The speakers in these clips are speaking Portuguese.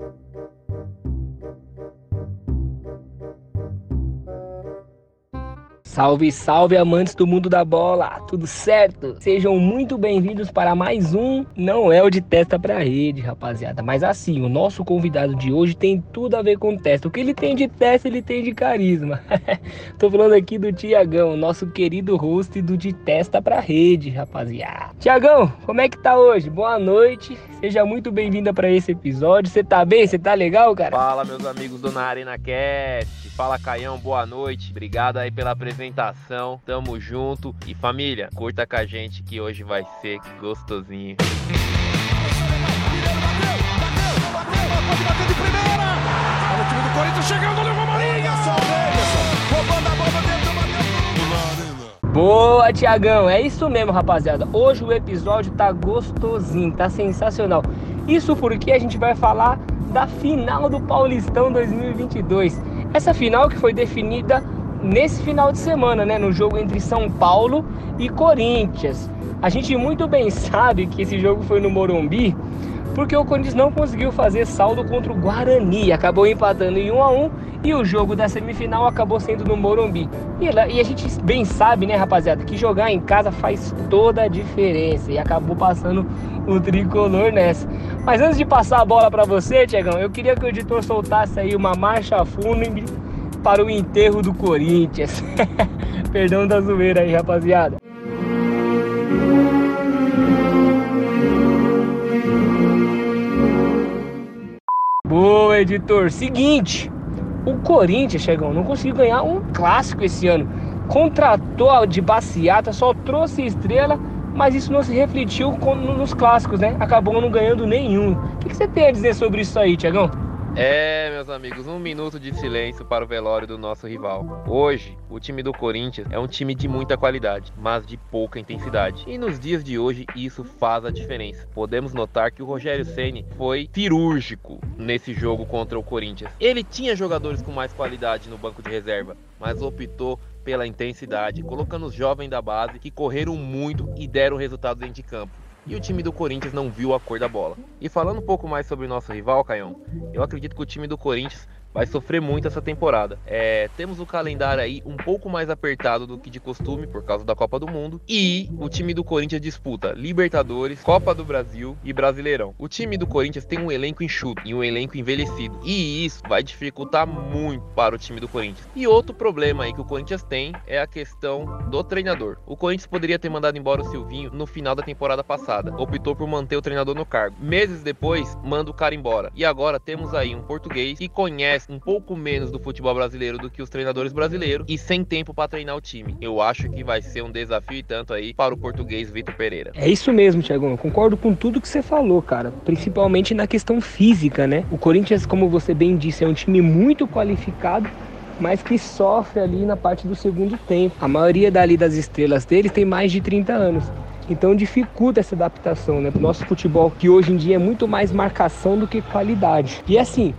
Thank you. Salve, salve amantes do mundo da bola, tudo certo? Sejam muito bem-vindos para mais um Não é o de testa pra rede, rapaziada. Mas assim, o nosso convidado de hoje tem tudo a ver com testa. O que ele tem de testa, ele tem de carisma. Tô falando aqui do Tiagão, nosso querido host do de testa pra rede, rapaziada. Tiagão, como é que tá hoje? Boa noite, seja muito bem-vinda para esse episódio. Você tá bem? Você tá legal, cara? Fala, meus amigos do Na Arena Cast. Fala, Caião, boa noite. Obrigado aí pela apresentação. Tamo junto. E família, curta com a gente que hoje vai ser gostosinho. Boa, Tiagão, é isso mesmo, rapaziada. Hoje o episódio tá gostosinho, tá sensacional. Isso porque a gente vai falar da final do Paulistão 2022. Essa final que foi definida nesse final de semana, né, no jogo entre São Paulo e Corinthians. A gente muito bem sabe que esse jogo foi no Morumbi, porque o Corinthians não conseguiu fazer saldo contra o Guarani, acabou empatando em 1 a 1 e o jogo da semifinal acabou sendo no Morumbi. E, e a gente bem sabe, né, rapaziada, que jogar em casa faz toda a diferença e acabou passando o tricolor nessa. Mas antes de passar a bola para você, Tiagão, eu queria que o editor soltasse aí uma marcha fúnebre para o enterro do Corinthians. Perdão da zoeira aí, rapaziada. Boa, editor. Seguinte, o Corinthians, Chegão, não conseguiu ganhar um clássico esse ano. Contratou de baciata, só trouxe estrela, mas isso não se refletiu nos clássicos, né? Acabou não ganhando nenhum. O que você tem a dizer sobre isso aí, Tiagão? É, meus amigos, um minuto de silêncio para o velório do nosso rival. Hoje, o time do Corinthians é um time de muita qualidade, mas de pouca intensidade. E nos dias de hoje, isso faz a diferença. Podemos notar que o Rogério Ceni foi cirúrgico nesse jogo contra o Corinthians. Ele tinha jogadores com mais qualidade no banco de reserva, mas optou pela intensidade, colocando os jovens da base que correram muito e deram resultados dentro de campo e o time do Corinthians não viu a cor da bola. E falando um pouco mais sobre o nosso rival, Caião, eu acredito que o time do Corinthians vai sofrer muito essa temporada. É, temos o calendário aí um pouco mais apertado do que de costume por causa da Copa do Mundo e o time do Corinthians disputa Libertadores, Copa do Brasil e Brasileirão. O time do Corinthians tem um elenco enxuto e um elenco envelhecido e isso vai dificultar muito para o time do Corinthians. E outro problema aí que o Corinthians tem é a questão do treinador. O Corinthians poderia ter mandado embora o Silvinho no final da temporada passada, optou por manter o treinador no cargo. Meses depois, manda o cara embora. E agora temos aí um português que conhece um pouco menos do futebol brasileiro do que os treinadores brasileiros e sem tempo para treinar o time. Eu acho que vai ser um desafio e tanto aí para o português Vitor Pereira. É isso mesmo, Thiago. Eu concordo com tudo que você falou, cara. Principalmente na questão física, né? O Corinthians, como você bem disse, é um time muito qualificado mas que sofre ali na parte do segundo tempo. A maioria dali das estrelas deles tem mais de 30 anos. Então dificulta essa adaptação, né? Pro nosso futebol, que hoje em dia é muito mais marcação do que qualidade. E assim,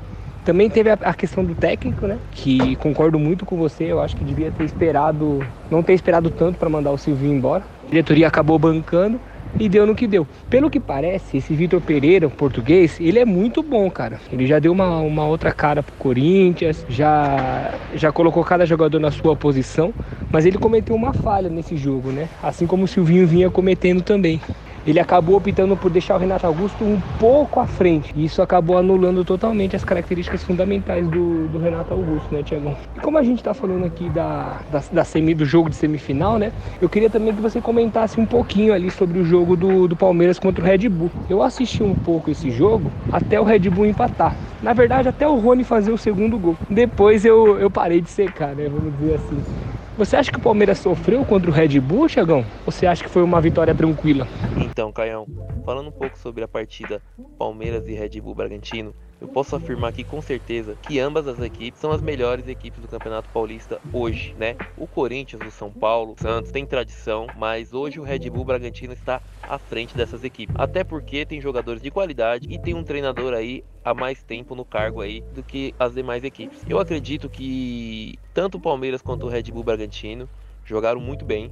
também teve a, questão do técnico, né? Que concordo muito com você. Eu acho que devia ter esperado, não ter esperado tanto para mandar o Silvinho embora. A diretoria acabou bancando e deu no que deu. Pelo que parece, esse Vitor Pereira, o português, ele é muito bom, cara. Ele já deu uma, uma outra cara pro Corinthians, já, já colocou cada jogador na sua posição, mas ele cometeu uma falha nesse jogo, né? Assim como o Silvinho vinha cometendo também ele acabou optando por deixar o Renato Augusto um pouco à frente. E isso acabou anulando totalmente as características fundamentais do, do Renato Augusto, né, Tiagão? E como a gente está falando aqui da, da, da, semi, do jogo de semifinal, né? Eu queria também que você comentasse um pouquinho ali sobre o jogo do, do Palmeiras contra o Red Bull. Eu assisti um pouco esse jogo até o Red Bull empatar. Na verdade, até o Rony fazer o segundo gol. Depois eu, eu parei de secar, né? Vamos dizer assim. Você acha que o Palmeiras sofreu contra o Red Bull, Chagão? Ou você acha que foi uma vitória tranquila? Então, Caião, falando um pouco sobre a partida Palmeiras e Red Bull Bragantino, eu posso afirmar aqui com certeza que ambas as equipes são as melhores equipes do Campeonato Paulista hoje, né? O Corinthians, o São Paulo, o Santos tem tradição, mas hoje o Red Bull Bragantino está à frente dessas equipes. Até porque tem jogadores de qualidade e tem um treinador aí há mais tempo no cargo aí do que as demais equipes. Eu acredito que tanto o Palmeiras quanto o Red Bull Bragantino jogaram muito bem.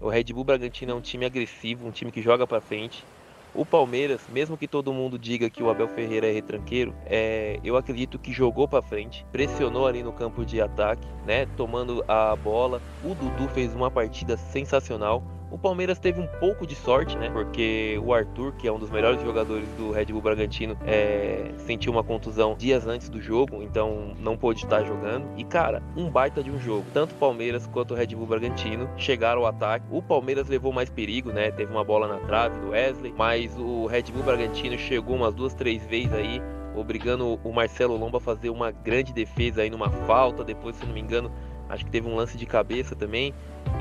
O Red Bull Bragantino é um time agressivo, um time que joga para frente. O Palmeiras, mesmo que todo mundo diga que o Abel Ferreira é retranqueiro, é, eu acredito que jogou para frente, pressionou ali no campo de ataque, né, tomando a bola. O Dudu fez uma partida sensacional. O Palmeiras teve um pouco de sorte, né? Porque o Arthur, que é um dos melhores jogadores do Red Bull Bragantino, é... sentiu uma contusão dias antes do jogo, então não pôde estar jogando. E cara, um baita de um jogo. Tanto o Palmeiras quanto o Red Bull Bragantino chegaram ao ataque. O Palmeiras levou mais perigo, né? Teve uma bola na trave do Wesley, mas o Red Bull Bragantino chegou umas duas, três vezes aí obrigando o Marcelo Lomba a fazer uma grande defesa aí numa falta. Depois, se não me engano, acho que teve um lance de cabeça também.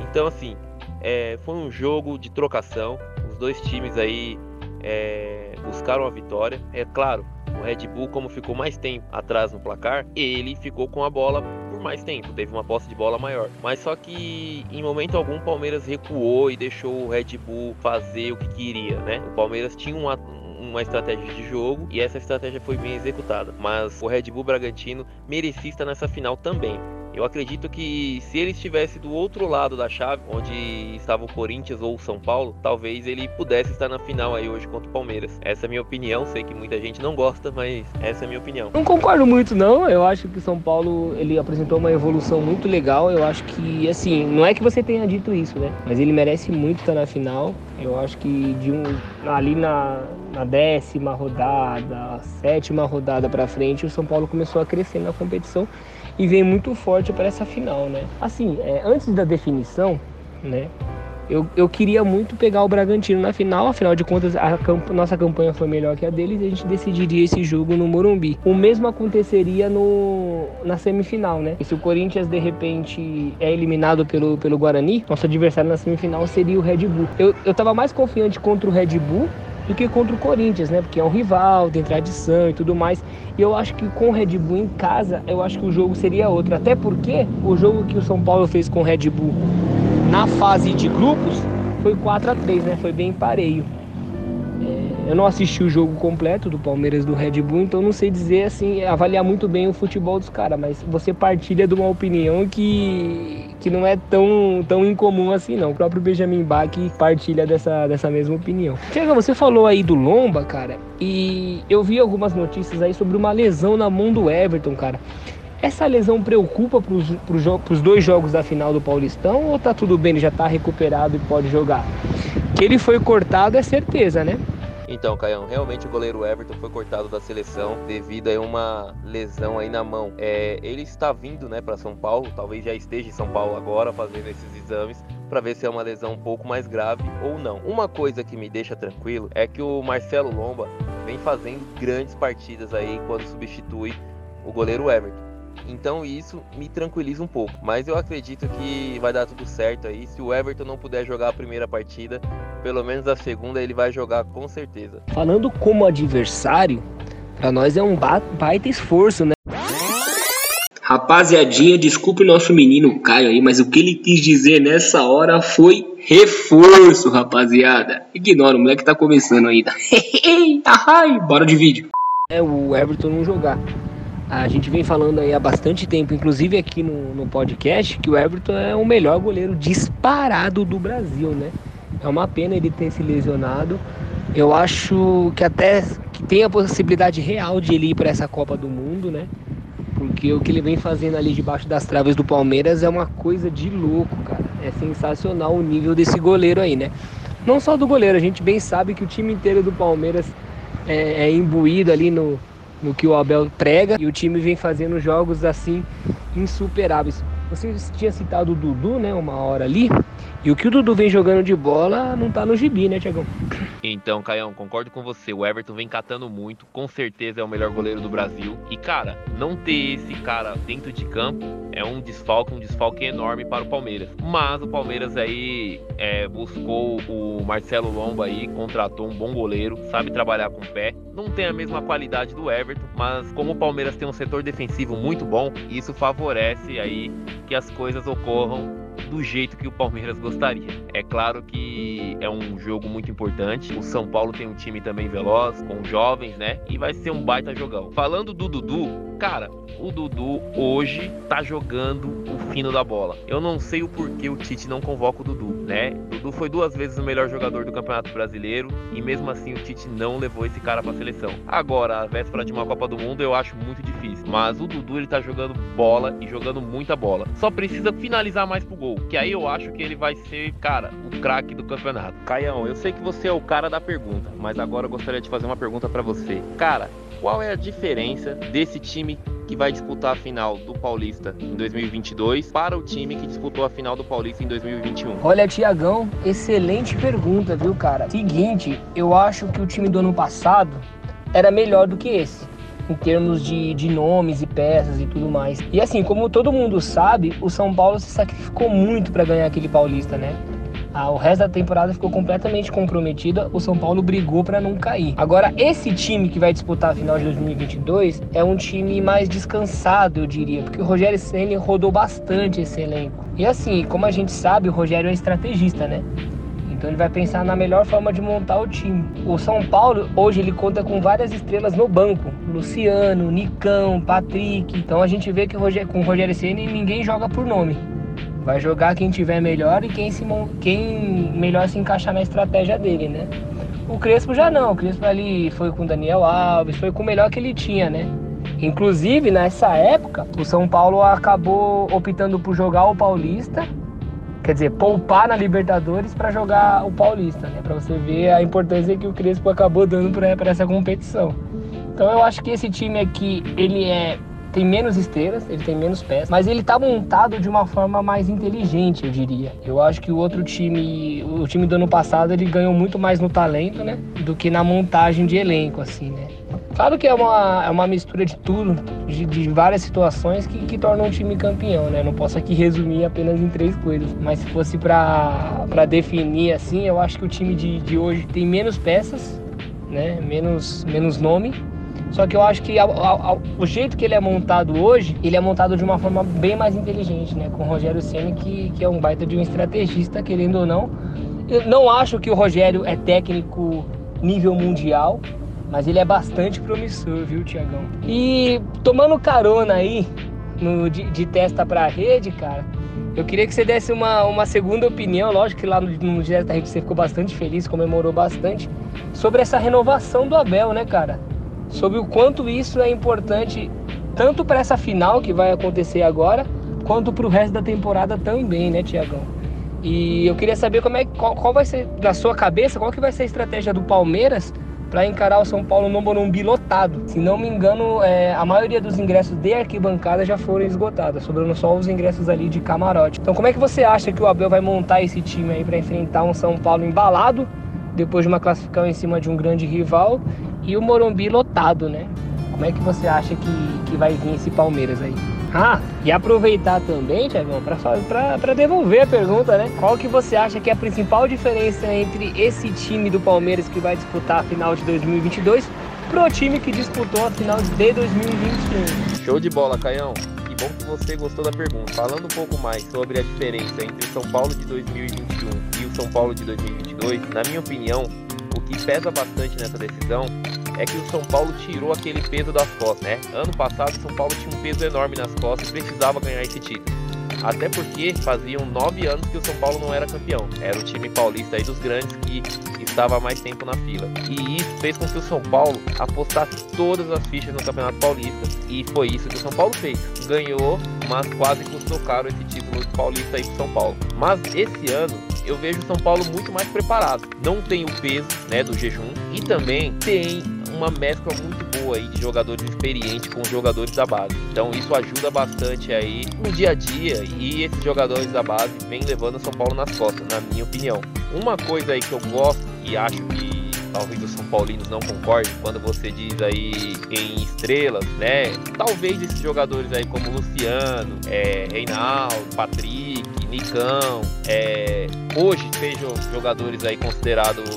Então, assim, é, foi um jogo de trocação. Os dois times aí é, buscaram a vitória. É claro, o Red Bull, como ficou mais tempo atrás no placar, ele ficou com a bola por mais tempo, teve uma posse de bola maior. Mas só que em momento algum o Palmeiras recuou e deixou o Red Bull fazer o que queria, né? O Palmeiras tinha uma, uma estratégia de jogo e essa estratégia foi bem executada. Mas o Red Bull Bragantino merecia estar nessa final também. Eu acredito que se ele estivesse do outro lado da chave, onde estava o Corinthians ou o São Paulo, talvez ele pudesse estar na final aí hoje contra o Palmeiras. Essa é a minha opinião, sei que muita gente não gosta, mas essa é a minha opinião. Não concordo muito não, eu acho que o São Paulo ele apresentou uma evolução muito legal, eu acho que assim, não é que você tenha dito isso, né? Mas ele merece muito estar na final. Eu acho que de um ali na, na décima rodada, sétima rodada para frente, o São Paulo começou a crescer na competição e vem muito forte para essa final, né? Assim, é, antes da definição, né? Eu, eu queria muito pegar o Bragantino na final, afinal de contas a camp nossa campanha foi melhor que a deles e a gente decidiria esse jogo no Morumbi. O mesmo aconteceria no, na semifinal, né? E se o Corinthians de repente é eliminado pelo, pelo Guarani, nosso adversário na semifinal seria o Red Bull. Eu, eu tava mais confiante contra o Red Bull do que contra o Corinthians, né? Porque é um rival, tem tradição e tudo mais. E eu acho que com o Red Bull em casa, eu acho que o jogo seria outro. Até porque o jogo que o São Paulo fez com o Red Bull na fase de grupos foi 4 a 3 né? Foi bem pareio. Eu não assisti o jogo completo do Palmeiras do Red Bull, então não sei dizer assim, avaliar muito bem o futebol dos caras, mas você partilha de uma opinião que, que não é tão, tão incomum assim não. O próprio Benjamin Bach partilha dessa, dessa mesma opinião. Chega, você falou aí do Lomba, cara, e eu vi algumas notícias aí sobre uma lesão na mão do Everton, cara. Essa lesão preocupa para os dois jogos da final do Paulistão ou tá tudo bem, ele já tá recuperado e pode jogar? Que ele foi cortado é certeza, né? Então, Caião, realmente o goleiro Everton foi cortado da seleção devido a uma lesão aí na mão. É, ele está vindo, né, para São Paulo, talvez já esteja em São Paulo agora fazendo esses exames para ver se é uma lesão um pouco mais grave ou não. Uma coisa que me deixa tranquilo é que o Marcelo Lomba vem fazendo grandes partidas aí quando substitui o goleiro Everton. Então isso me tranquiliza um pouco. Mas eu acredito que vai dar tudo certo aí. Se o Everton não puder jogar a primeira partida, pelo menos a segunda ele vai jogar com certeza. Falando como adversário, para nós é um baita esforço, né? Rapaziadinha, desculpe o nosso menino Caio aí, mas o que ele quis dizer nessa hora foi reforço, rapaziada. Ignora, o moleque tá começando ainda. Ai, bora de vídeo. É o Everton não jogar. A gente vem falando aí há bastante tempo, inclusive aqui no, no podcast, que o Everton é o melhor goleiro disparado do Brasil, né? É uma pena ele ter se lesionado. Eu acho que até que tem a possibilidade real de ele ir para essa Copa do Mundo, né? Porque o que ele vem fazendo ali debaixo das traves do Palmeiras é uma coisa de louco, cara. É sensacional o nível desse goleiro aí, né? Não só do goleiro, a gente bem sabe que o time inteiro do Palmeiras é, é imbuído ali no, no que o Abel prega e o time vem fazendo jogos assim insuperáveis. Você tinha citado o Dudu, né, uma hora ali, e o que o Dudu vem jogando de bola não tá no gibi, né, Tiagão? Então, Caião, concordo com você. O Everton vem catando muito, com certeza é o melhor goleiro do Brasil. E, cara, não ter esse cara dentro de campo é um desfalque, um desfalque enorme para o Palmeiras. Mas o Palmeiras aí é, buscou o Marcelo Lomba aí, contratou um bom goleiro, sabe trabalhar com o pé. Não tem a mesma qualidade do Everton, mas como o Palmeiras tem um setor defensivo muito bom, isso favorece aí que as coisas ocorram do jeito que o Palmeiras gostaria. É claro que é um jogo muito importante. O São Paulo tem um time também veloz, com jovens, né? E vai ser um baita jogão. Falando do Dudu, Cara, o Dudu hoje tá jogando o fino da bola. Eu não sei o porquê o Tite não convoca o Dudu, né? O Dudu foi duas vezes o melhor jogador do Campeonato Brasileiro e mesmo assim o Tite não levou esse cara pra seleção. Agora, a véspera de uma Copa do Mundo eu acho muito difícil, mas o Dudu ele tá jogando bola e jogando muita bola. Só precisa finalizar mais pro gol, que aí eu acho que ele vai ser, cara, o craque do campeonato. Caião, eu sei que você é o cara da pergunta, mas agora eu gostaria de fazer uma pergunta para você. Cara, qual é a diferença desse time que vai disputar a final do Paulista em 2022 para o time que disputou a final do Paulista em 2021? Olha, Tiagão, excelente pergunta, viu, cara? Seguinte, eu acho que o time do ano passado era melhor do que esse. Em termos de, de nomes e peças e tudo mais. E assim, como todo mundo sabe, o São Paulo se sacrificou muito para ganhar aquele Paulista, né? Ah, o resto da temporada ficou completamente comprometida. O São Paulo brigou para não cair. Agora, esse time que vai disputar a final de 2022 é um time mais descansado, eu diria, porque o Rogério Ceni rodou bastante esse elenco. E assim, como a gente sabe, o Rogério é estrategista, né? Então ele vai pensar na melhor forma de montar o time. O São Paulo hoje ele conta com várias estrelas no banco: Luciano, Nicão, Patrick. Então a gente vê que com o Rogério Ceni ninguém joga por nome. Vai jogar quem tiver melhor e quem, se, quem melhor se encaixar na estratégia dele, né? O Crespo já não, o Crespo ali foi com o Daniel Alves, foi com o melhor que ele tinha, né? Inclusive, nessa época, o São Paulo acabou optando por jogar o Paulista, quer dizer, poupar na Libertadores para jogar o Paulista, né? Para você ver a importância que o Crespo acabou dando para essa competição. Então eu acho que esse time aqui, ele é tem menos esteiras, ele tem menos peças, mas ele tá montado de uma forma mais inteligente, eu diria. Eu acho que o outro time, o time do ano passado, ele ganhou muito mais no talento, né, do que na montagem de elenco, assim, né. Claro que é uma, é uma mistura de tudo, de, de várias situações que, que tornam um time campeão, né? não posso aqui resumir apenas em três coisas. Mas se fosse para definir assim, eu acho que o time de, de hoje tem menos peças, né? menos, menos nome, só que eu acho que o jeito que ele é montado hoje, ele é montado de uma forma bem mais inteligente, né? Com o Rogério Senna, que, que é um baita de um estrategista, querendo ou não. Eu não acho que o Rogério é técnico nível mundial, mas ele é bastante promissor, viu, Tiagão? E tomando carona aí no, de, de testa para rede, cara, eu queria que você desse uma, uma segunda opinião. Lógico que lá no, no Direto da Rede você ficou bastante feliz, comemorou bastante, sobre essa renovação do Abel, né, cara? Sobre o quanto isso é importante tanto para essa final que vai acontecer agora, quanto para o resto da temporada também, né, Tiagão? E eu queria saber como é qual, qual, vai ser na sua cabeça, qual que vai ser a estratégia do Palmeiras para encarar o São Paulo no Morumbi lotado. Se não me engano, é, a maioria dos ingressos de arquibancada já foram esgotados, sobrando só os ingressos ali de camarote. Então, como é que você acha que o Abel vai montar esse time aí para enfrentar um São Paulo embalado depois de uma classificação em cima de um grande rival e o Morumbi lotado, né? Como é que você acha que, que vai vir esse Palmeiras aí? Ah, e aproveitar também, Tiagão, para devolver a pergunta, né? Qual que você acha que é a principal diferença entre esse time do Palmeiras que vai disputar a final de 2022 pro time que disputou a final de 2021? Show de bola, Caião bom que você gostou da pergunta. Falando um pouco mais sobre a diferença entre o São Paulo de 2021 e o São Paulo de 2022, na minha opinião, o que pesa bastante nessa decisão é que o São Paulo tirou aquele peso das costas, né? Ano passado o São Paulo tinha um peso enorme nas costas e precisava ganhar esse título. Até porque faziam nove anos que o São Paulo não era campeão. Era o time paulista aí dos grandes que estava mais tempo na fila. E isso fez com que o São Paulo apostasse todas as fichas no Campeonato Paulista. E foi isso que o São Paulo fez. Ganhou, mas quase custou caro esse título paulista aí pro São Paulo. Mas esse ano eu vejo o São Paulo muito mais preparado. Não tem o peso né, do jejum e também tem uma mescla muito boa aí de jogadores experientes com jogadores da base. Então isso ajuda bastante aí no dia a dia e esses jogadores da base vêm levando o São Paulo nas costas, na minha opinião. Uma coisa aí que eu gosto e acho que talvez os São Paulinos não concordem quando você diz aí em estrelas, né? Talvez esses jogadores aí como Luciano, é, Reinaldo, Patrick, Nicão, é, hoje sejam jogadores aí considerados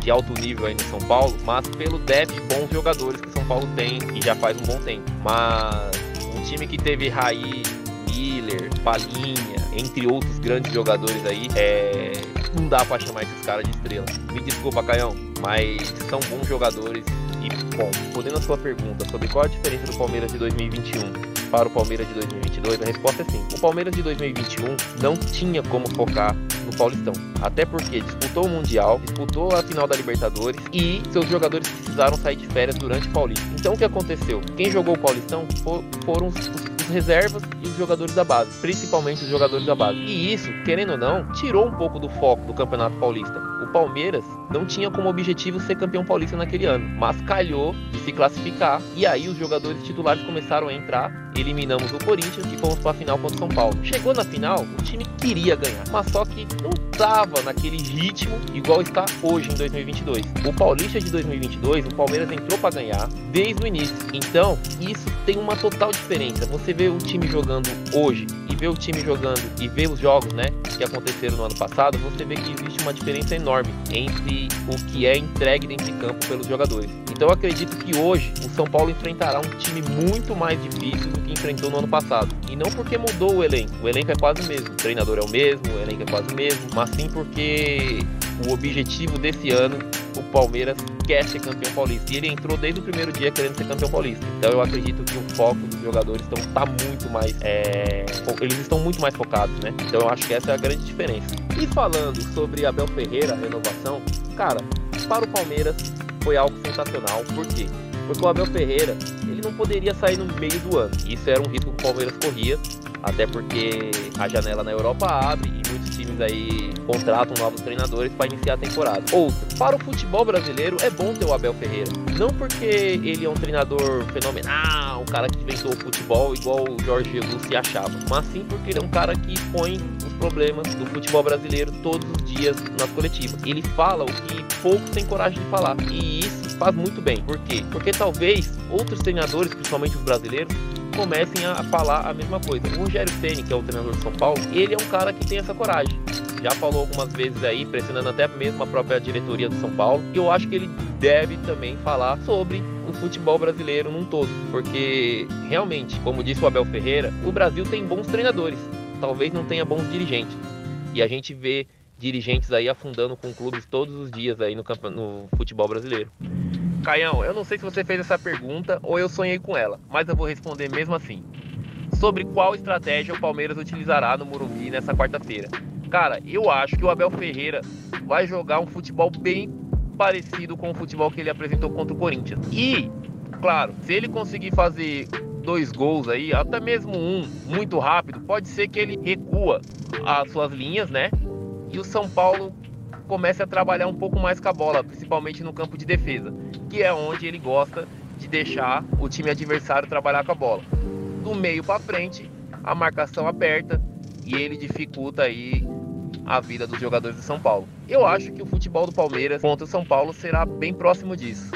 de alto nível aí no São Paulo, mas pelo depth de bons jogadores que São Paulo tem e já faz um bom tempo. Mas um time que teve Raí, Miller, Palinha, entre outros grandes jogadores aí, é... não dá para chamar esses caras de estrela. Me desculpa, Caião, mas são bons jogadores E, bom, respondendo a sua pergunta sobre qual a diferença do Palmeiras de 2021 para o Palmeiras de 2022, a resposta é sim. O Palmeiras de 2021 não tinha como focar no Paulistão. Até porque disputou o Mundial, disputou a final da Libertadores e seus jogadores precisaram sair de férias durante o Paulista. Então o que aconteceu? Quem jogou o Paulistão foram os, os reservas e os jogadores da base, principalmente os jogadores da base. E isso, querendo ou não, tirou um pouco do foco do Campeonato Paulista. Palmeiras não tinha como objetivo ser campeão paulista naquele ano, mas calhou de se classificar e aí os jogadores titulares começaram a entrar. Eliminamos o Corinthians e fomos para a final contra o São Paulo. Chegou na final, o time queria ganhar, mas só que não estava naquele ritmo igual está hoje em 2022. O Paulista de 2022, o Palmeiras entrou para ganhar desde o início. Então, isso tem uma total diferença. Você vê o time jogando hoje vê o time jogando e vê os jogos, né, que aconteceram no ano passado, você vê que existe uma diferença enorme entre o que é entregue dentro de campo pelos jogadores. Então eu acredito que hoje o São Paulo enfrentará um time muito mais difícil do que enfrentou no ano passado. E não porque mudou o elenco, o elenco é quase o mesmo, o treinador é o mesmo, o elenco é quase o mesmo, mas sim porque o objetivo desse ano, o Palmeiras quer ser campeão paulista. E ele entrou desde o primeiro dia querendo ser campeão paulista. Então eu acredito que o foco dos jogadores estão tá muito mais. É... Eles estão muito mais focados, né? Então eu acho que essa é a grande diferença. E falando sobre Abel Ferreira, a renovação, cara, para o Palmeiras foi algo sensacional. Por quê? Porque o Abel Ferreira, ele não poderia sair no meio do ano. Isso era um risco que o Palmeiras corria, até porque a janela na Europa abre times aí contratam novos treinadores para iniciar a temporada. Outro, para o futebol brasileiro é bom ter o Abel Ferreira. Não porque ele é um treinador fenomenal, um cara que inventou o futebol igual o Jorge Jesus se achava, mas sim porque ele é um cara que expõe os problemas do futebol brasileiro todos os dias nas coletivas. Ele fala o que poucos têm coragem de falar. E isso faz muito bem. Por quê? Porque talvez outros treinadores, principalmente os brasileiros, comecem a falar a mesma coisa. O Rogério Ceni, que é o treinador de São Paulo, ele é um cara que tem essa coragem. Já falou algumas vezes aí, pressionando até mesmo a própria diretoria do São Paulo, e eu acho que ele deve também falar sobre o futebol brasileiro num todo, porque realmente, como disse o Abel Ferreira, o Brasil tem bons treinadores, talvez não tenha bons dirigentes. E a gente vê dirigentes aí afundando com clubes todos os dias aí no, no futebol brasileiro. Caião, eu não sei se você fez essa pergunta ou eu sonhei com ela, mas eu vou responder mesmo assim. Sobre qual estratégia o Palmeiras utilizará no Morumbi nessa quarta-feira. Cara, eu acho que o Abel Ferreira vai jogar um futebol bem parecido com o futebol que ele apresentou contra o Corinthians. E, claro, se ele conseguir fazer dois gols aí, até mesmo um muito rápido, pode ser que ele recua as suas linhas, né? E o São Paulo comece a trabalhar um pouco mais com a bola, principalmente no campo de defesa, que é onde ele gosta de deixar o time adversário trabalhar com a bola. Do meio para frente, a marcação aperta e ele dificulta aí a vida dos jogadores de São Paulo. Eu acho que o futebol do Palmeiras contra o São Paulo será bem próximo disso.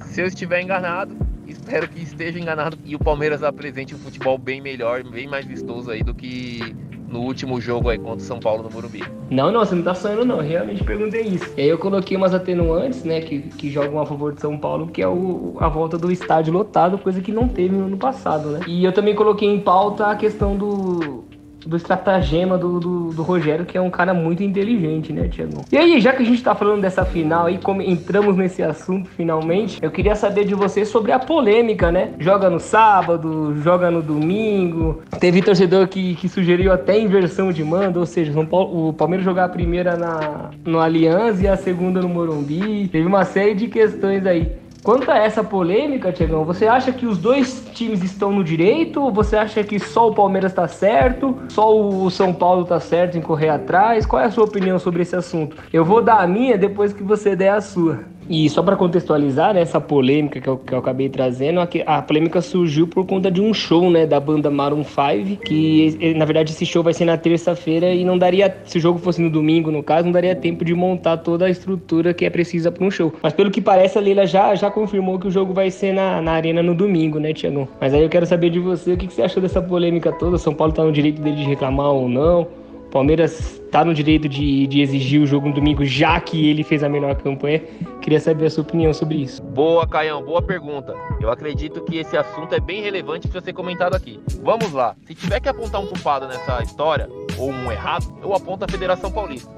Se eu estiver enganado, espero que esteja enganado e o Palmeiras apresente um futebol bem melhor, bem mais vistoso aí do que no último jogo aí contra o São Paulo no Morumbi. Não, não, você não tá sonhando não, realmente perguntei isso. E aí eu coloquei umas atenuantes, né, que, que jogam a favor de São Paulo, que é o, a volta do estádio lotado, coisa que não teve no ano passado, né. E eu também coloquei em pauta a questão do, do estratagema do, do, do, Rogério, que é um cara muito inteligente, né, Tiago? E aí, já que a gente tá falando dessa final aí, como entramos nesse assunto finalmente, eu queria saber de você sobre a polêmica, né? Joga no sábado, joga no domingo. Teve torcedor que, que sugeriu até inversão de mando, ou seja, o Palmeiras jogar a primeira na, no Allianz e a segunda no Morumbi. Teve uma série de questões aí. Quanto a essa polêmica, Tiagão, você acha que os dois times estão no direito? Você acha que só o Palmeiras está certo? Só o São Paulo está certo em correr atrás? Qual é a sua opinião sobre esse assunto? Eu vou dar a minha depois que você der a sua. E só para contextualizar né, essa polêmica que eu, que eu acabei trazendo, a, a, polêmica surgiu por conta de um show né, da banda Maroon 5, que na verdade esse show vai ser na terça-feira e não daria, se o jogo fosse no domingo no caso, não daria tempo de montar toda a estrutura que é precisa para um show. Mas pelo que parece a Leila já, já confirmou que o jogo vai ser na, na arena no domingo, né Tiagão? Mas aí eu quero saber de você, o que, que você achou dessa polêmica toda? São Paulo tá no direito dele de reclamar ou não? Palmeiras está no direito de, de, exigir o jogo no domingo, já que ele fez a melhor campanha. Queria saber a sua opinião sobre isso. Boa, Caião, boa pergunta. Eu acredito que esse assunto é bem relevante para ser comentado aqui. Vamos lá. Se tiver que apontar um culpado nessa história, ou um errado, eu aponto a Federação Paulista.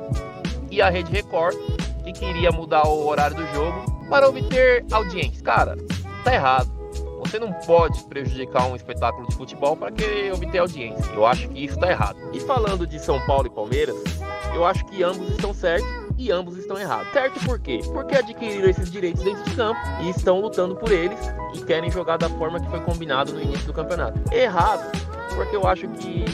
E a Rede Record, que queria mudar o horário do jogo para obter audiência. Cara, tá errado. Você não pode prejudicar um espetáculo de futebol para querer obter audiência. Eu acho que isso está errado. E falando de São Paulo e Palmeiras, eu acho que ambos estão certos e ambos estão errados. Certo por quê? Porque adquiriram esses direitos dentro de campo e estão lutando por eles e querem jogar da forma que foi combinado no início do campeonato. Errado, porque eu acho que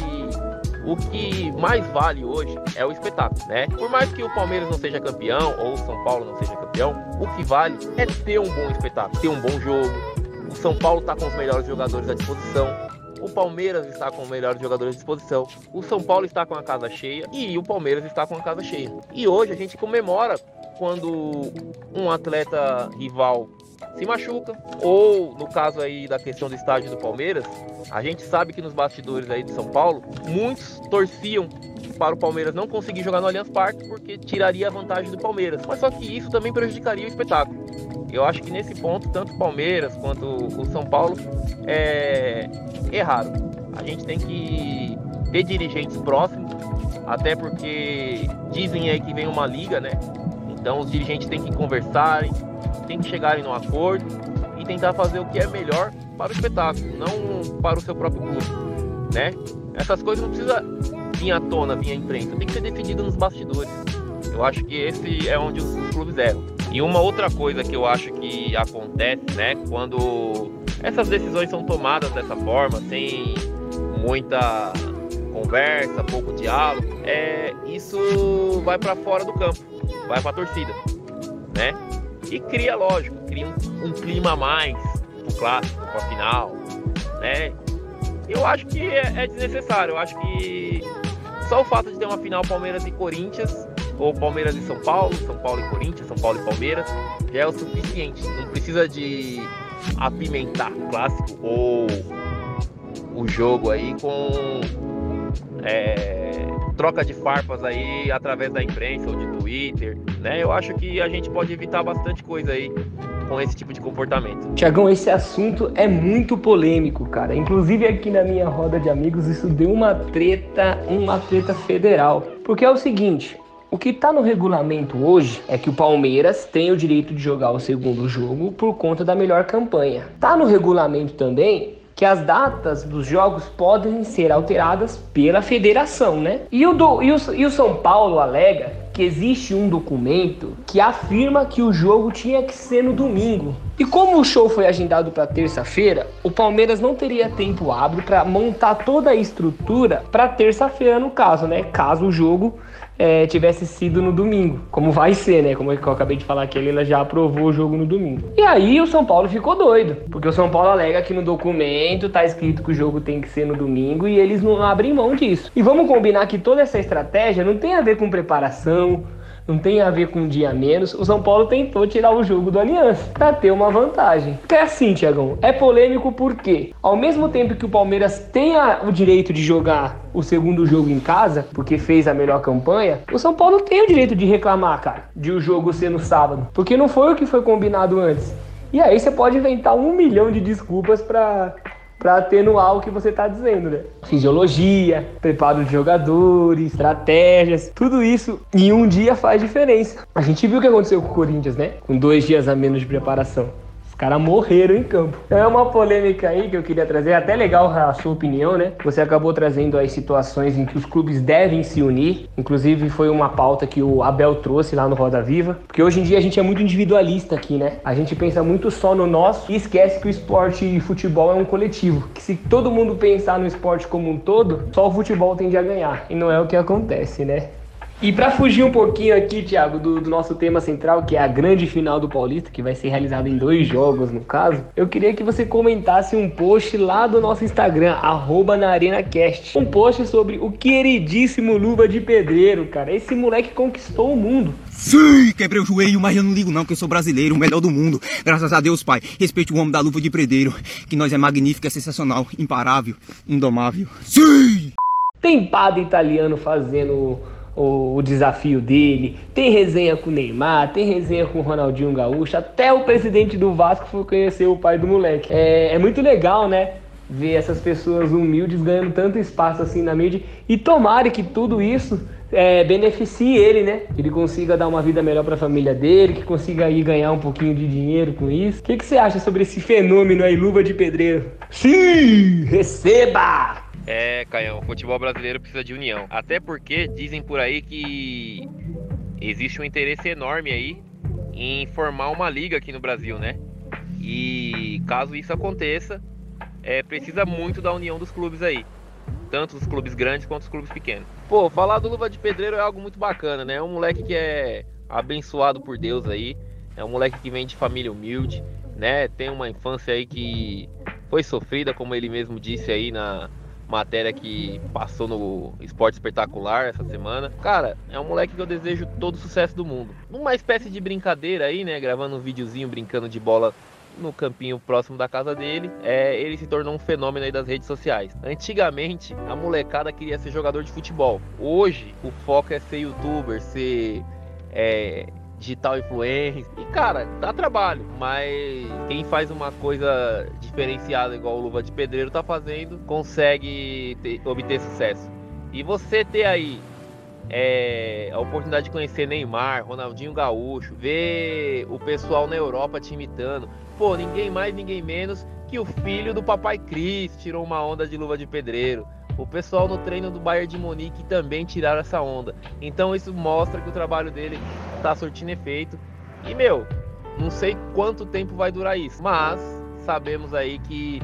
o que mais vale hoje é o espetáculo, né? Por mais que o Palmeiras não seja campeão ou o São Paulo não seja campeão, o que vale é ter um bom espetáculo, ter um bom jogo. São Paulo está com os melhores jogadores à disposição. O Palmeiras está com os melhores jogadores à disposição. O São Paulo está com a casa cheia e o Palmeiras está com a casa cheia. E hoje a gente comemora quando um atleta rival se machuca. Ou no caso aí da questão do estádio do Palmeiras, a gente sabe que nos bastidores aí de São Paulo, muitos torciam para o Palmeiras não conseguir jogar no Allianz Parque porque tiraria a vantagem do Palmeiras. Mas só que isso também prejudicaria o espetáculo. Eu acho que nesse ponto, tanto o Palmeiras quanto o São Paulo é errado. A gente tem que ter dirigentes próximos, até porque dizem aí que vem uma liga, né? Então os dirigentes têm que conversarem, tem que chegarem num acordo e tentar fazer o que é melhor para o espetáculo, não para o seu próprio clube, né? Essas coisas não precisa vir à tona, vir à imprensa, tem que ser decidido nos bastidores. Eu acho que esse é onde os clubes erram. E uma outra coisa que eu acho que acontece, né, quando essas decisões são tomadas dessa forma, sem muita conversa, pouco diálogo, é isso vai para fora do campo, vai para a torcida, né? E cria, lógico, cria um, um clima a mais pro clássico, pra final, né? Eu acho que é, é desnecessário. Eu acho que só o fato de ter uma final Palmeiras e Corinthians, ou Palmeiras e São Paulo, São Paulo e Corinthians, São Paulo e Palmeiras, já é o suficiente. Não precisa de apimentar o clássico ou o jogo aí com é, troca de farpas aí através da imprensa ou de Twitter, né? Eu acho que a gente pode evitar bastante coisa aí com esse tipo de comportamento. Tiagão, esse assunto é muito polêmico, cara. Inclusive aqui na minha roda de amigos isso deu uma treta, uma treta federal. Porque é o seguinte, o que está no regulamento hoje é que o Palmeiras tem o direito de jogar o segundo jogo por conta da melhor campanha. Tá no regulamento também que as datas dos jogos podem ser alteradas pela federação, né? E o, do, e o, e o São Paulo alega que existe um documento que afirma que o jogo tinha que ser no domingo. E como o show foi agendado para terça-feira, o Palmeiras não teria tempo hábil para montar toda a estrutura para terça-feira no caso, né? Caso o jogo é, tivesse sido no domingo, como vai ser, né? Como eu acabei de falar que ele já aprovou o jogo no domingo. E aí o São Paulo ficou doido, porque o São Paulo alega que no documento tá escrito que o jogo tem que ser no domingo e eles não abrem mão disso. E vamos combinar que toda essa estratégia não tem a ver com preparação, não tem a ver com um dia menos. O São Paulo tentou tirar o jogo do Aliança para ter uma vantagem. Porque é assim, Tiagão, é polêmico porque, ao mesmo tempo que o Palmeiras tenha o direito de jogar o segundo jogo em casa, porque fez a melhor campanha, o São Paulo tem o direito de reclamar, cara, de o jogo ser no sábado, porque não foi o que foi combinado antes. E aí você pode inventar um milhão de desculpas para para atenuar o que você está dizendo, né? Fisiologia, preparo de jogadores, estratégias, tudo isso em um dia faz diferença. A gente viu o que aconteceu com o Corinthians, né? Com dois dias a menos de preparação caras morreram em campo. É uma polêmica aí que eu queria trazer, até legal a sua opinião, né? Você acabou trazendo aí situações em que os clubes devem se unir. Inclusive foi uma pauta que o Abel trouxe lá no Roda Viva, porque hoje em dia a gente é muito individualista aqui, né? A gente pensa muito só no nosso e esquece que o esporte e futebol é um coletivo. Que se todo mundo pensar no esporte como um todo, só o futebol tende a ganhar. E não é o que acontece, né? E para fugir um pouquinho aqui, Thiago, do, do, nosso tema central, que é a grande final do Paulista, que vai ser realizada em dois jogos, no caso, eu queria que você comentasse um post lá do nosso Instagram, arroba na ArenaCast. Um post sobre o queridíssimo Luva de Pedreiro, cara. Esse moleque conquistou o mundo. Sim, quebrei o joelho, mas eu não ligo não, que eu sou brasileiro, o melhor do mundo. Graças a Deus, pai. Respeite o homem da luva de pedreiro, que nós é magnífico, é sensacional, imparável, indomável. Sim! Tem padre italiano fazendo o, o, desafio dele, tem resenha com o Neymar, tem resenha com o Ronaldinho Gaúcho, até o presidente do Vasco foi conhecer o pai do moleque. É, é muito legal, né? ver essas pessoas humildes ganhando tanto espaço assim na mídia. E tomara que tudo isso é, beneficie ele, né? Que ele consiga dar uma vida melhor para a família dele, que consiga aí ganhar um pouquinho de dinheiro com isso. O que, que você acha sobre esse fenômeno aí, luva de pedreiro? Sim! Receba! É, Caião, o futebol brasileiro precisa de união. Até porque dizem por aí que existe um interesse enorme aí em formar uma liga aqui no Brasil, né? E caso isso aconteça, é, precisa muito da união dos clubes aí. Tanto os clubes grandes quanto os clubes pequenos. Pô, falar do Luva de Pedreiro é algo muito bacana, né? É um moleque que é abençoado por Deus aí. É um moleque que vem de família humilde, né? Tem uma infância aí que foi sofrida, como ele mesmo disse aí na matéria que passou no Esporte Espetacular essa semana. Cara, é um moleque que eu desejo todo o sucesso do mundo. Numa espécie de brincadeira aí, né? Gravando um videozinho brincando de bola no campinho próximo da casa dele, é, ele se tornou um fenômeno aí das redes sociais. Antigamente, a molecada queria ser jogador de futebol. Hoje, o foco é ser youtuber, ser é, digital influencer. E cara, dá trabalho, mas quem faz uma coisa diferenciada igual o Luva de Pedreiro tá fazendo, consegue ter, obter sucesso. E você ter aí é, a oportunidade de conhecer Neymar, Ronaldinho Gaúcho, ver o pessoal na Europa te imitando. Pô, ninguém mais, ninguém menos que o filho do Papai Cris tirou uma onda de luva de pedreiro. O pessoal no treino do Bayern de Munique também tiraram essa onda. Então isso mostra que o trabalho dele está surtindo efeito. E meu, não sei quanto tempo vai durar isso, mas sabemos aí que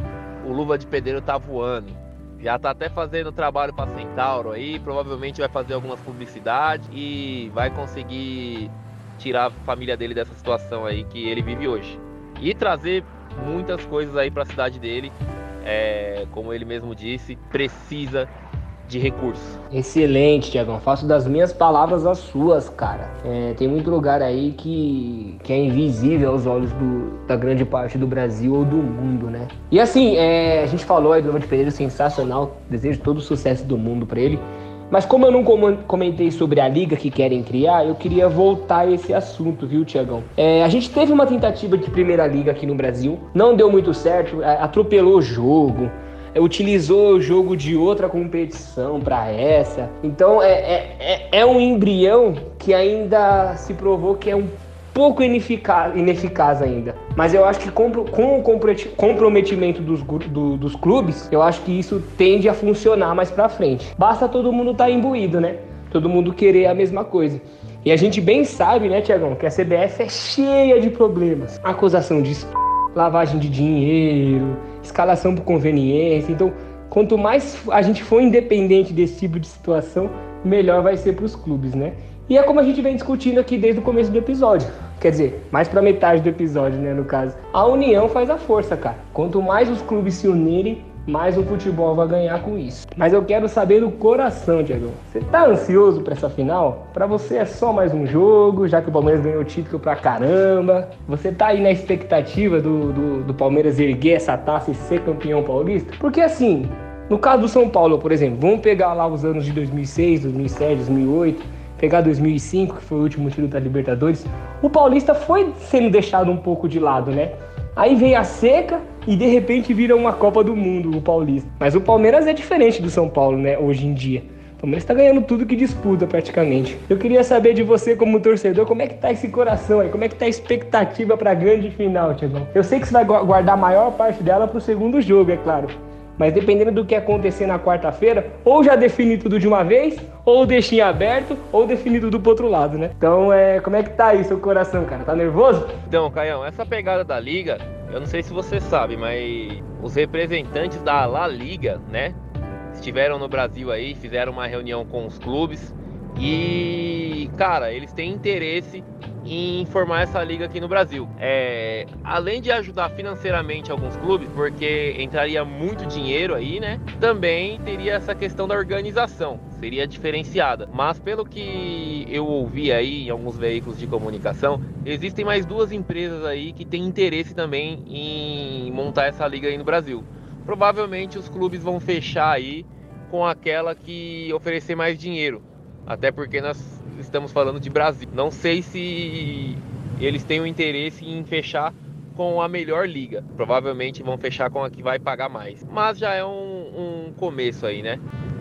o Luva de Pedreiro tá voando. Já tá até fazendo trabalho para Centauro aí, provavelmente vai fazer algumas publicidades e vai conseguir tirar a família dele dessa situação aí que ele vive hoje. E trazer muitas coisas aí para a cidade dele é, como ele mesmo disse, precisa de recursos. Excelente, Tiagão. Faço das minhas palavras as suas, cara. É, tem muito lugar aí que, que é invisível aos olhos do, da grande parte do Brasil ou do mundo, né? E assim, é, a gente falou aí do Nova de Pedreiro sensacional. Desejo todo o sucesso do mundo para ele. Mas como eu não comentei sobre a liga que querem criar, eu queria voltar a esse assunto, viu, Tiagão? É, a gente teve uma tentativa de primeira liga aqui no Brasil, não deu muito certo, atropelou o jogo, é, utilizou o jogo de outra competição para essa. Então é, é, é, é um embrião que ainda se provou que é um pouco ineficaz, ineficaz ainda. Mas eu acho que com, o comprometimento dos, do, dos clubes, eu acho que isso tende a funcionar mais pra frente. Basta todo mundo estar tá imbuído, né? Todo mundo querer a mesma coisa. E a gente bem sabe, né, Tiagão, que a CBF é cheia de problemas. Acusação de lavagem de dinheiro, escalação por conveniência. Então, quanto mais a gente for independente desse tipo de situação, melhor vai ser para os clubes, né? E é como a gente vem discutindo aqui desde o começo do episódio. Quer dizer, mais para metade do episódio, né, no caso. A união faz a força, cara. Quanto mais os clubes se unirem, mais o futebol vai ganhar com isso. Mas eu quero saber do coração, Diego. Você tá ansioso para essa final? Para você é só mais um jogo, já que o Palmeiras ganhou o título pra caramba. Você tá aí na expectativa do, do, do Palmeiras erguer essa taça e ser campeão paulista? Porque assim, no caso do São Paulo, por exemplo, vamos pegar lá os anos de 2006, 2007, 2008 pegar 2005, que foi o último título da Libertadores, o Paulista foi sendo deixado um pouco de lado, né? Aí vem a seca e de repente vira uma Copa do Mundo o Paulista. Mas o Palmeiras é diferente do São Paulo, né, hoje em dia. O Palmeiras está ganhando tudo que disputa praticamente. Eu queria saber de você como torcedor, como é que tá esse coração aí? Como é que tá a expectativa para a grande final, Tiagão? Eu sei que você vai guardar a maior parte dela para o segundo jogo, é claro. Mas dependendo do que acontecer na quarta-feira, ou já define tudo de uma vez, ou deixa em aberto, ou define tudo pro outro lado, né? Então, é, como é que tá aí seu coração, cara? Tá nervoso? Então, Caião, essa pegada da liga, eu não sei se você sabe, mas os representantes da La Liga, né? Estiveram no Brasil aí, fizeram uma reunião com os clubes e, cara, eles têm interesse em formar essa liga aqui no Brasil. É, além de ajudar financeiramente alguns clubes, porque entraria muito dinheiro aí, né? Também teria essa questão da organização, seria diferenciada. Mas pelo que eu ouvi aí em alguns veículos de comunicação, existem mais duas empresas aí que têm interesse também em montar essa liga aí no Brasil. Provavelmente os clubes vão fechar aí com aquela que oferecer mais dinheiro. Até porque nós estamos falando de Brasil. Não sei se eles têm o interesse em fechar com a melhor liga. Provavelmente vão fechar com a que vai pagar mais. Mas já é um, um começo aí, né?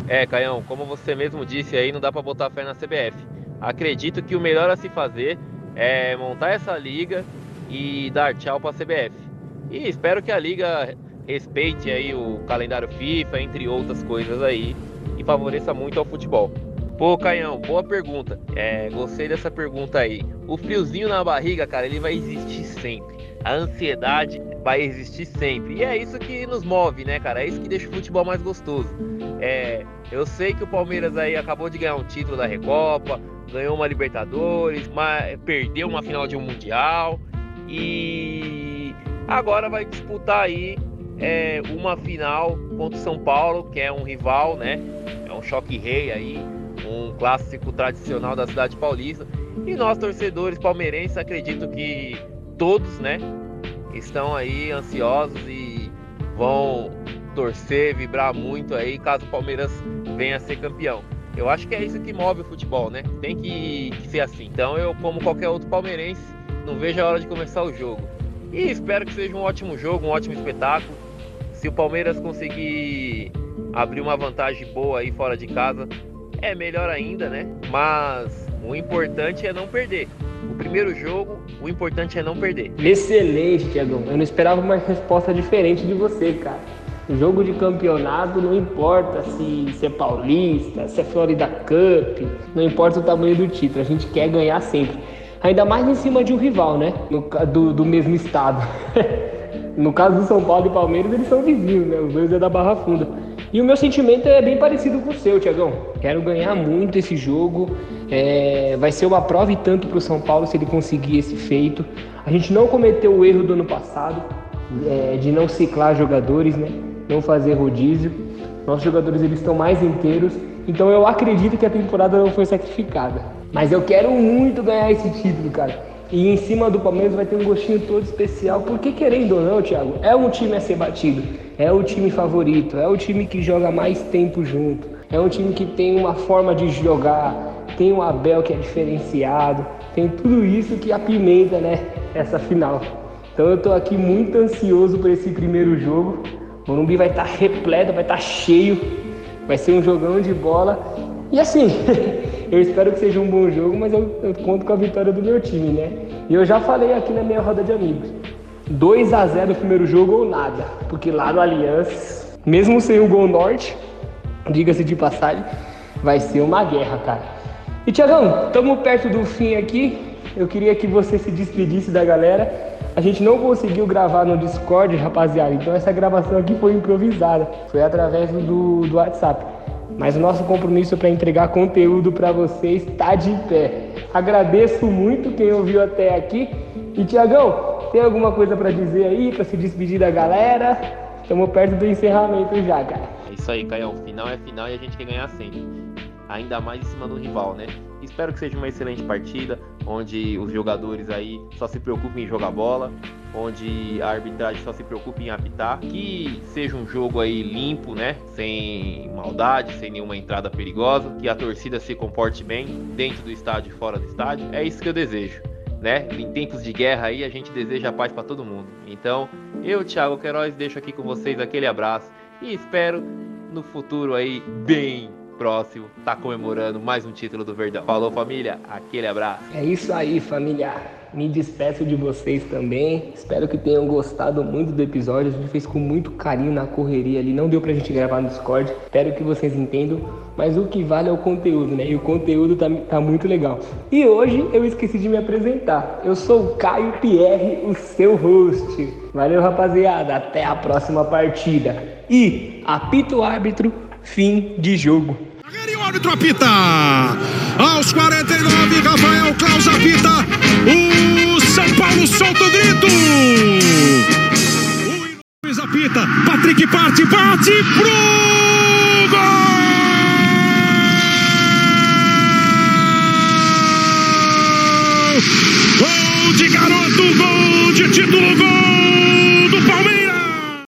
É, Caião, como você mesmo disse aí, não dá para botar fé na CBF. Acredito que o melhor a se fazer é montar essa liga e dar tchau para a CBF. E espero que a liga respeite aí o calendário FIFA, entre outras coisas aí, e favoreça muito ao futebol. Pô, Caião, boa pergunta. É, gostei dessa pergunta aí. O friozinho na barriga, cara, ele vai existir sempre. A ansiedade vai existir sempre. E é isso que nos move, né, cara? É isso que deixa o futebol mais gostoso. É, eu sei que o Palmeiras aí acabou de ganhar um título da Recopa, ganhou uma Libertadores, mas perdeu uma final de um Mundial e agora vai disputar aí é, uma final contra o São Paulo, que é um rival, né? É um choque rei aí um clássico tradicional da cidade paulista. E nós, torcedores palmeirenses, acredito que todos, né, estão aí ansiosos e vão torcer, vibrar muito aí caso o Palmeiras venha a ser campeão. Eu acho que é isso que move o futebol, né? Tem que, que ser assim. Então eu, como qualquer outro palmeirense, não vejo a hora de começar o jogo. E espero que seja um ótimo jogo, um ótimo espetáculo. Se o Palmeiras conseguir abrir uma vantagem boa aí fora de casa, é melhor ainda, né? Mas o importante é não perder. O primeiro jogo, o importante é não perder. Excelente, Tiagão. Eu não esperava uma resposta diferente de você, cara. O jogo de campeonato não importa se, se é paulista, se é Florida Cup, não importa o tamanho do título, a gente quer ganhar sempre. Ainda mais em cima de um rival, né? No, do, do mesmo estado. no caso do São Paulo e Palmeiras, eles são vizinhos, né? Os dois é da Barra Funda. E o meu sentimento é bem parecido com o seu, Tiagão. Quero ganhar muito esse jogo. É, vai ser uma prova e tanto para o São Paulo se ele conseguir esse feito. A gente não cometeu o erro do ano passado é, de não ciclar jogadores, né? Não fazer rodízio. Nossos jogadores eles estão mais inteiros. Então eu acredito que a temporada não foi sacrificada. Mas eu quero muito ganhar esse título, cara. E em cima do Palmeiras vai ter um gostinho todo especial, porque querendo ou não, Thiago, é um time a ser batido, é o time favorito, é o time que joga mais tempo junto, é um time que tem uma forma de jogar, tem o Abel que é diferenciado, tem tudo isso que apimenta, né, essa final. Então eu tô aqui muito ansioso por esse primeiro jogo. O Morumbi vai estar tá repleto, vai estar tá cheio, vai ser um jogão de bola. E assim, Eu espero que seja um bom jogo, mas eu, eu conto com a vitória do meu time, né? E eu já falei aqui na minha roda de amigos. 2 a 0 no primeiro jogo ou nada. Porque lá no Aliança, mesmo sem o gol norte, diga-se de passagem, vai ser uma guerra, cara. E Tiagão, estamos perto do fim aqui. Eu queria que você se despedisse da galera. A gente não conseguiu gravar no Discord, rapaziada. Então essa gravação aqui foi improvisada. Foi através do, do WhatsApp. Mas o nosso compromisso para entregar conteúdo para vocês está de pé. Agradeço muito quem ouviu até aqui. E Tiagão, tem alguma coisa para dizer aí, para se despedir da galera? Estamos perto do encerramento já, cara. É isso aí, Caião. Final é final e a gente quer ganhar sempre. Ainda mais em cima do rival, né? Espero que seja uma excelente partida, onde os jogadores aí só se preocupem em jogar bola, onde a arbitragem só se preocupe em apitar, que seja um jogo aí limpo, né, sem maldade, sem nenhuma entrada perigosa, que a torcida se comporte bem dentro do estádio e fora do estádio. É isso que eu desejo. Né? Em tempos de guerra aí a gente deseja paz para todo mundo. Então, eu, Thiago Queiroz, deixo aqui com vocês aquele abraço e espero no futuro aí bem próximo tá comemorando mais um título do Verdão. Falou família, aquele abraço. É isso aí, família. Me despeço de vocês também. Espero que tenham gostado muito do episódio. A gente fez com muito carinho na correria ali. Não deu pra gente gravar no Discord. Espero que vocês entendam. Mas o que vale é o conteúdo, né? E o conteúdo tá, tá muito legal. E hoje eu esqueci de me apresentar. Eu sou o Caio Pierre, o seu host. Valeu, rapaziada. Até a próxima partida. E apita o árbitro, fim de jogo. Árbitro apita. Aos 49, Rafael Klaus apita. O São Paulo solta o grito. O Luiz apita. Patrick parte, bate pro gol. Gol de garoto,